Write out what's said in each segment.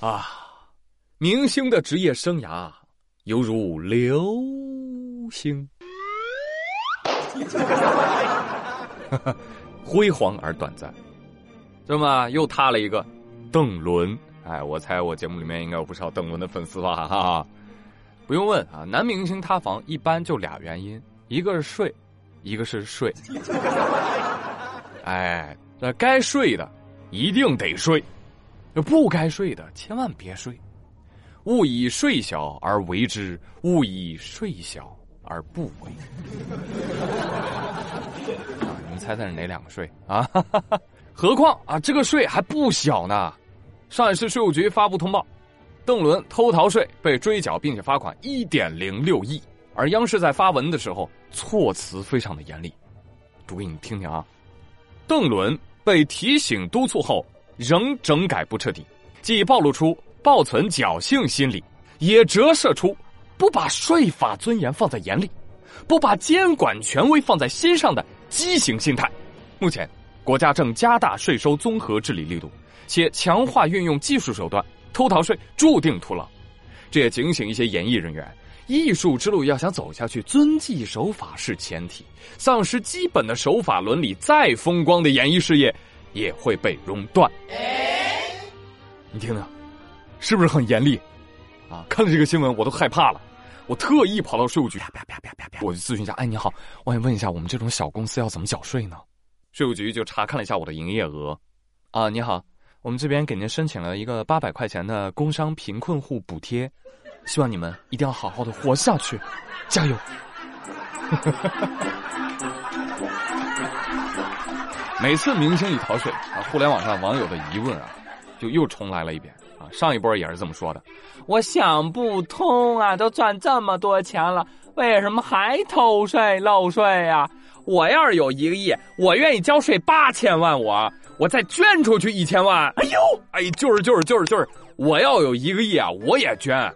啊，明星的职业生涯犹如流星，辉煌而短暂。这么又塌了一个邓伦，哎，我猜我节目里面应该有不少邓伦的粉丝吧，哈哈。不用问啊，男明星塌房一般就俩原因，一个是睡，一个是睡。哎，那该睡的一定得睡。不该睡的，千万别睡。勿以睡小而为之，勿以睡小而不为。啊，你们猜猜是哪两个税啊？何况啊，这个税还不小呢。上海市税务局发布通报，邓伦偷逃税被追缴并且罚款一点零六亿。而央视在发文的时候措辞非常的严厉，读给你听听啊。邓伦被提醒督促后。仍整改不彻底，既暴露出抱存侥幸心理，也折射出不把税法尊严放在眼里，不把监管权威放在心上的畸形心态。目前，国家正加大税收综合治理力度，且强化运用技术手段，偷逃税注定徒劳。这也警醒一些演艺人员：艺术之路要想走下去，遵纪守法是前提。丧失基本的守法伦理，再风光的演艺事业。也会被熔断。你听听，是不是很严厉？啊，看了这个新闻我都害怕了。我特意跑到税务局，啪啪啪啪啪啪，我就咨询一下。哎，你好，我想问一下，我们这种小公司要怎么缴税呢？税务局就查看了一下我的营业额。啊，你好，我们这边给您申请了一个八百块钱的工商贫困户补贴，希望你们一定要好好的活下去，加油。每次明星一逃税啊，互联网上网友的疑问啊，就又重来了一遍啊。上一波也是这么说的，我想不通啊，都赚这么多钱了，为什么还偷税漏税呀？我要是有一个亿，我愿意交税八千万，我我再捐出去一千万。哎呦，哎，就是就是就是就是，我要有一个亿啊，我也捐。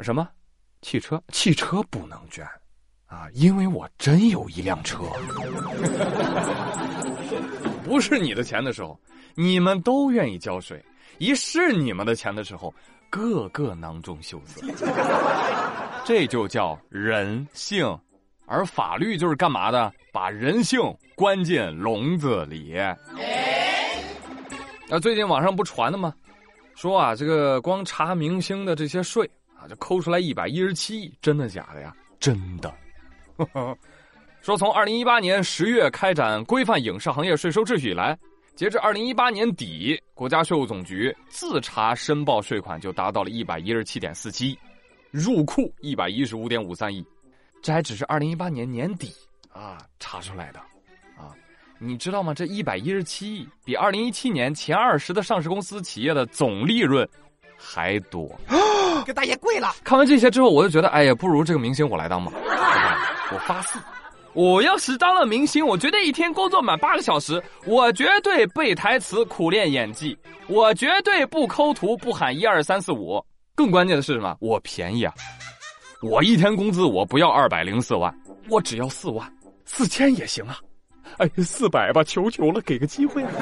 什么？汽车？汽车不能捐。啊，因为我真有一辆车，不是你的钱的时候，你们都愿意交税；一是你们的钱的时候，个个囊中羞涩。这就叫人性，而法律就是干嘛的？把人性关进笼子里。那最近网上不传的吗？说啊，这个光查明星的这些税啊，就抠出来一百一十七亿，真的假的呀？真的。说从二零一八年十月开展规范影视行业税收秩序以来，截至二零一八年底，国家税务总局自查申报税款就达到了一百一十七点四七亿，入库一百一十五点五三亿，这还只是二零一八年年底啊查出来的啊，你知道吗？这一百一十七亿比二零一七年前二十的上市公司企业的总利润还多，给大爷跪了！看完这些之后，我就觉得，哎呀，不如这个明星我来当吧。我发誓，我要是当了明星，我绝对一天工作满八个小时，我绝对背台词、苦练演技，我绝对不抠图、不喊一二三四五。更关键的是什么？我便宜啊！我一天工资我不要二百零四万，我只要四万，四千也行啊！哎，四百吧，求求了，给个机会。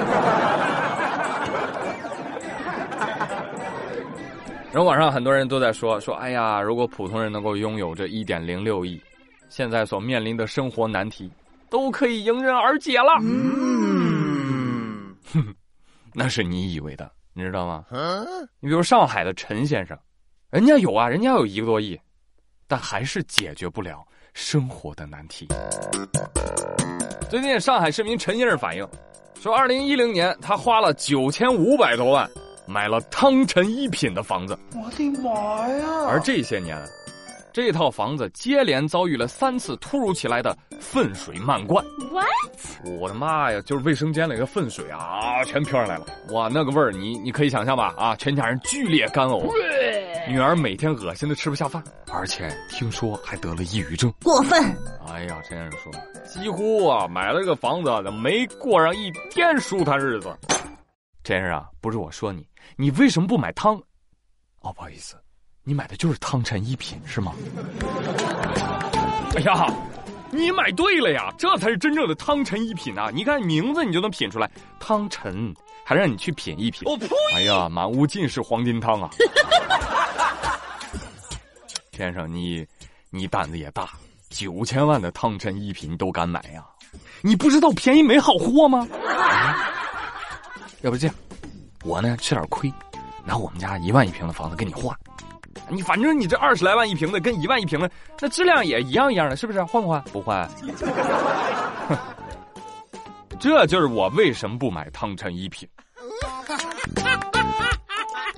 然后网上很多人都在说说，哎呀，如果普通人能够拥有这一点零六亿。现在所面临的生活难题，都可以迎刃而解了。嗯，哼，那是你以为的，你知道吗？你比如上海的陈先生，人家有啊，人家有一个多亿，但还是解决不了生活的难题。最近上海市民陈先生反映，说二零一零年他花了九千五百多万买了汤臣一品的房子。我的妈呀！而这些年。这套房子接连遭遇了三次突如其来的粪水漫灌。What？我的妈呀！就是卫生间里的粪水啊，全飘上来了。哇，那个味儿，你你可以想象吧？啊，全家人剧烈干呕，女儿每天恶心的吃不下饭，而且听说还得了抑郁症。过分！哎呀，陈先生说，几乎啊买了个房子，没过上一天舒坦日子。陈先生啊，不是我说你，你为什么不买汤？哦，不好意思。你买的就是汤臣一品是吗？哎呀，你买对了呀，这才是真正的汤臣一品啊！你看名字你就能品出来，汤臣还让你去品一品。我呸！哎呀，满屋尽是黄金汤啊！先生，你你胆子也大，九千万的汤臣一品都敢买呀？你不知道便宜没好货吗？要不这样，我呢吃点亏，拿我们家一万一平的房子跟你换。你反正你这二十来万一平的跟一万一平的，那质量也一样一样的，是不是？换不换？不换。这就是我为什么不买汤臣一品。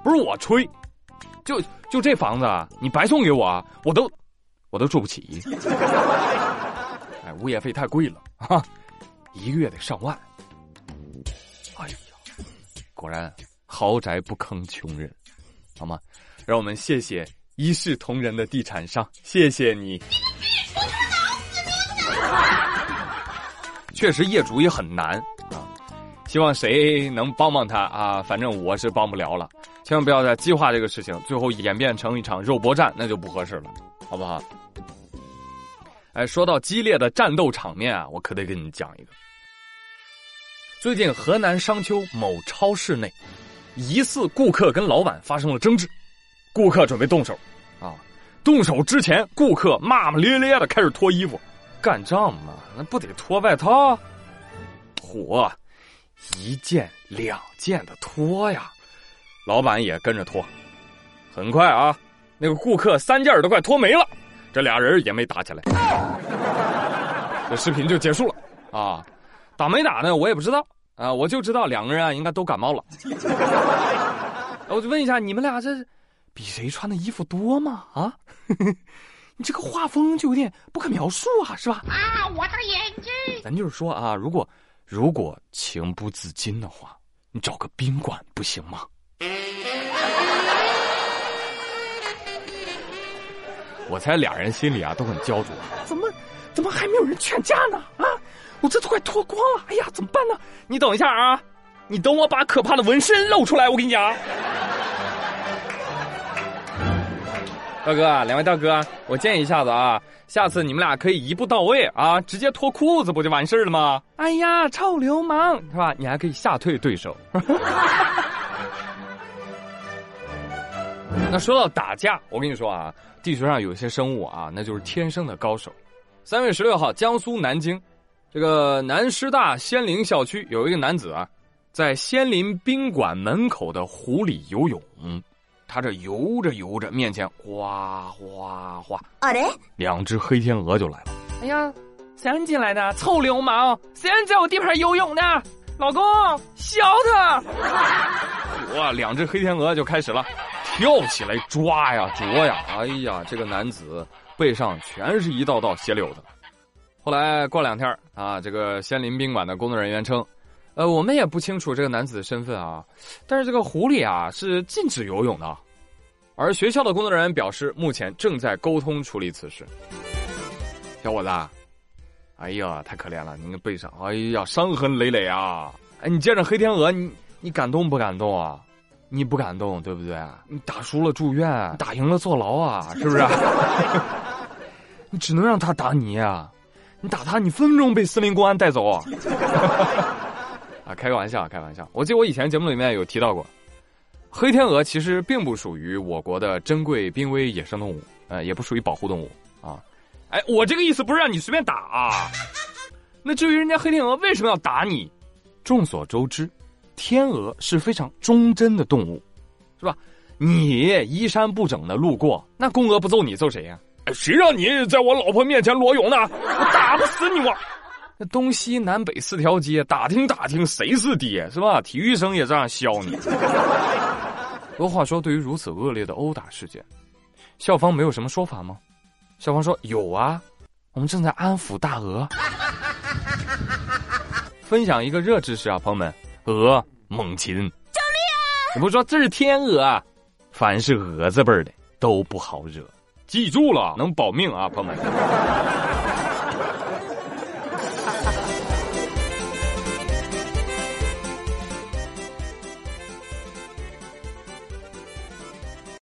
不是我吹，就就这房子啊，你白送给我，我都我都住不起。哎，物业费太贵了啊，一个月得上万。哎呀，果然豪宅不坑穷人，好吗？让我们谢谢一视同仁的地产商，谢谢你。确实业主也很难啊，希望谁能帮帮他啊？反正我是帮不了了。千万不要再激化这个事情，最后演变成一场肉搏战，那就不合适了，好不好？哎，说到激烈的战斗场面啊，我可得跟你讲一个。最近河南商丘某超市内，疑似顾客跟老板发生了争执，顾客准备动手，啊，动手之前，顾客骂骂咧咧的开始脱衣服。干仗嘛，那不得脱外套？嚯，一件两件的脱呀！老板也跟着脱。很快啊，那个顾客三件都快脱没了，这俩人也没打起来。这视频就结束了啊！打没打呢？我也不知道啊，我就知道两个人啊应该都感冒了。我就问一下，你们俩这比谁穿的衣服多吗？啊？你这个画风就有点不可描述啊，是吧？啊，我的眼睛！咱就是说啊，如果如果情不自禁的话，你找个宾馆不行吗？我猜俩人心里啊都很焦灼，怎么怎么还没有人劝架呢？啊，我这都快脱光了，哎呀，怎么办呢？你等一下啊，你等我把可怕的纹身露出来，我跟你讲。大哥，两位大哥，我建议一下子啊，下次你们俩可以一步到位啊，直接脱裤子不就完事儿了吗？哎呀，臭流氓是吧？你还可以吓退对手。那说到打架，我跟你说啊，地球上有些生物啊，那就是天生的高手。三月十六号，江苏南京，这个南师大仙林校区有一个男子啊，在仙林宾馆门口的湖里游泳。他这游着游着，面前哗哗哗，啊嘞，两只黑天鹅就来了。哎呀，谁让你进来的？臭流氓！谁让你在我地盘游泳的？老公，削他！哇，两只黑天鹅就开始了，跳起来抓呀啄呀。哎呀，这个男子背上全是一道道血流子。后来过两天啊，这个仙林宾馆的工作人员称，呃，我们也不清楚这个男子的身份啊，但是这个湖里啊是禁止游泳的。而学校的工作人员表示，目前正在沟通处理此事。小伙子，哎呀，太可怜了，你的背上，哎呀，伤痕累累啊！哎，你见着黑天鹅，你你感动不感动啊？你不感动，对不对？你打输了住院，打赢了坐牢啊，是不是？你只能让他打你啊！你打他，你分分钟被森林公安带走。啊，开个玩笑，开玩笑。我记得我以前节目里面有提到过。黑天鹅其实并不属于我国的珍贵濒危野生动物，呃，也不属于保护动物啊。哎，我这个意思不是让你随便打啊。那至于人家黑天鹅为什么要打你？众所周知，天鹅是非常忠贞的动物，是吧？你衣衫不整的路过，那公鹅不揍你揍谁呀？谁让你在我老婆面前裸泳呢？我打不死你我！那东西南北四条街，打听打听谁是爹是吧？体育生也这样削你。有话说，对于如此恶劣的殴打事件，校方没有什么说法吗？校方说有啊，我们正在安抚大鹅。分享一个热知识啊，朋友们，鹅猛禽。救命啊！你不说这是天鹅，凡是鹅字辈的都不好惹，记住了，能保命啊，朋友们。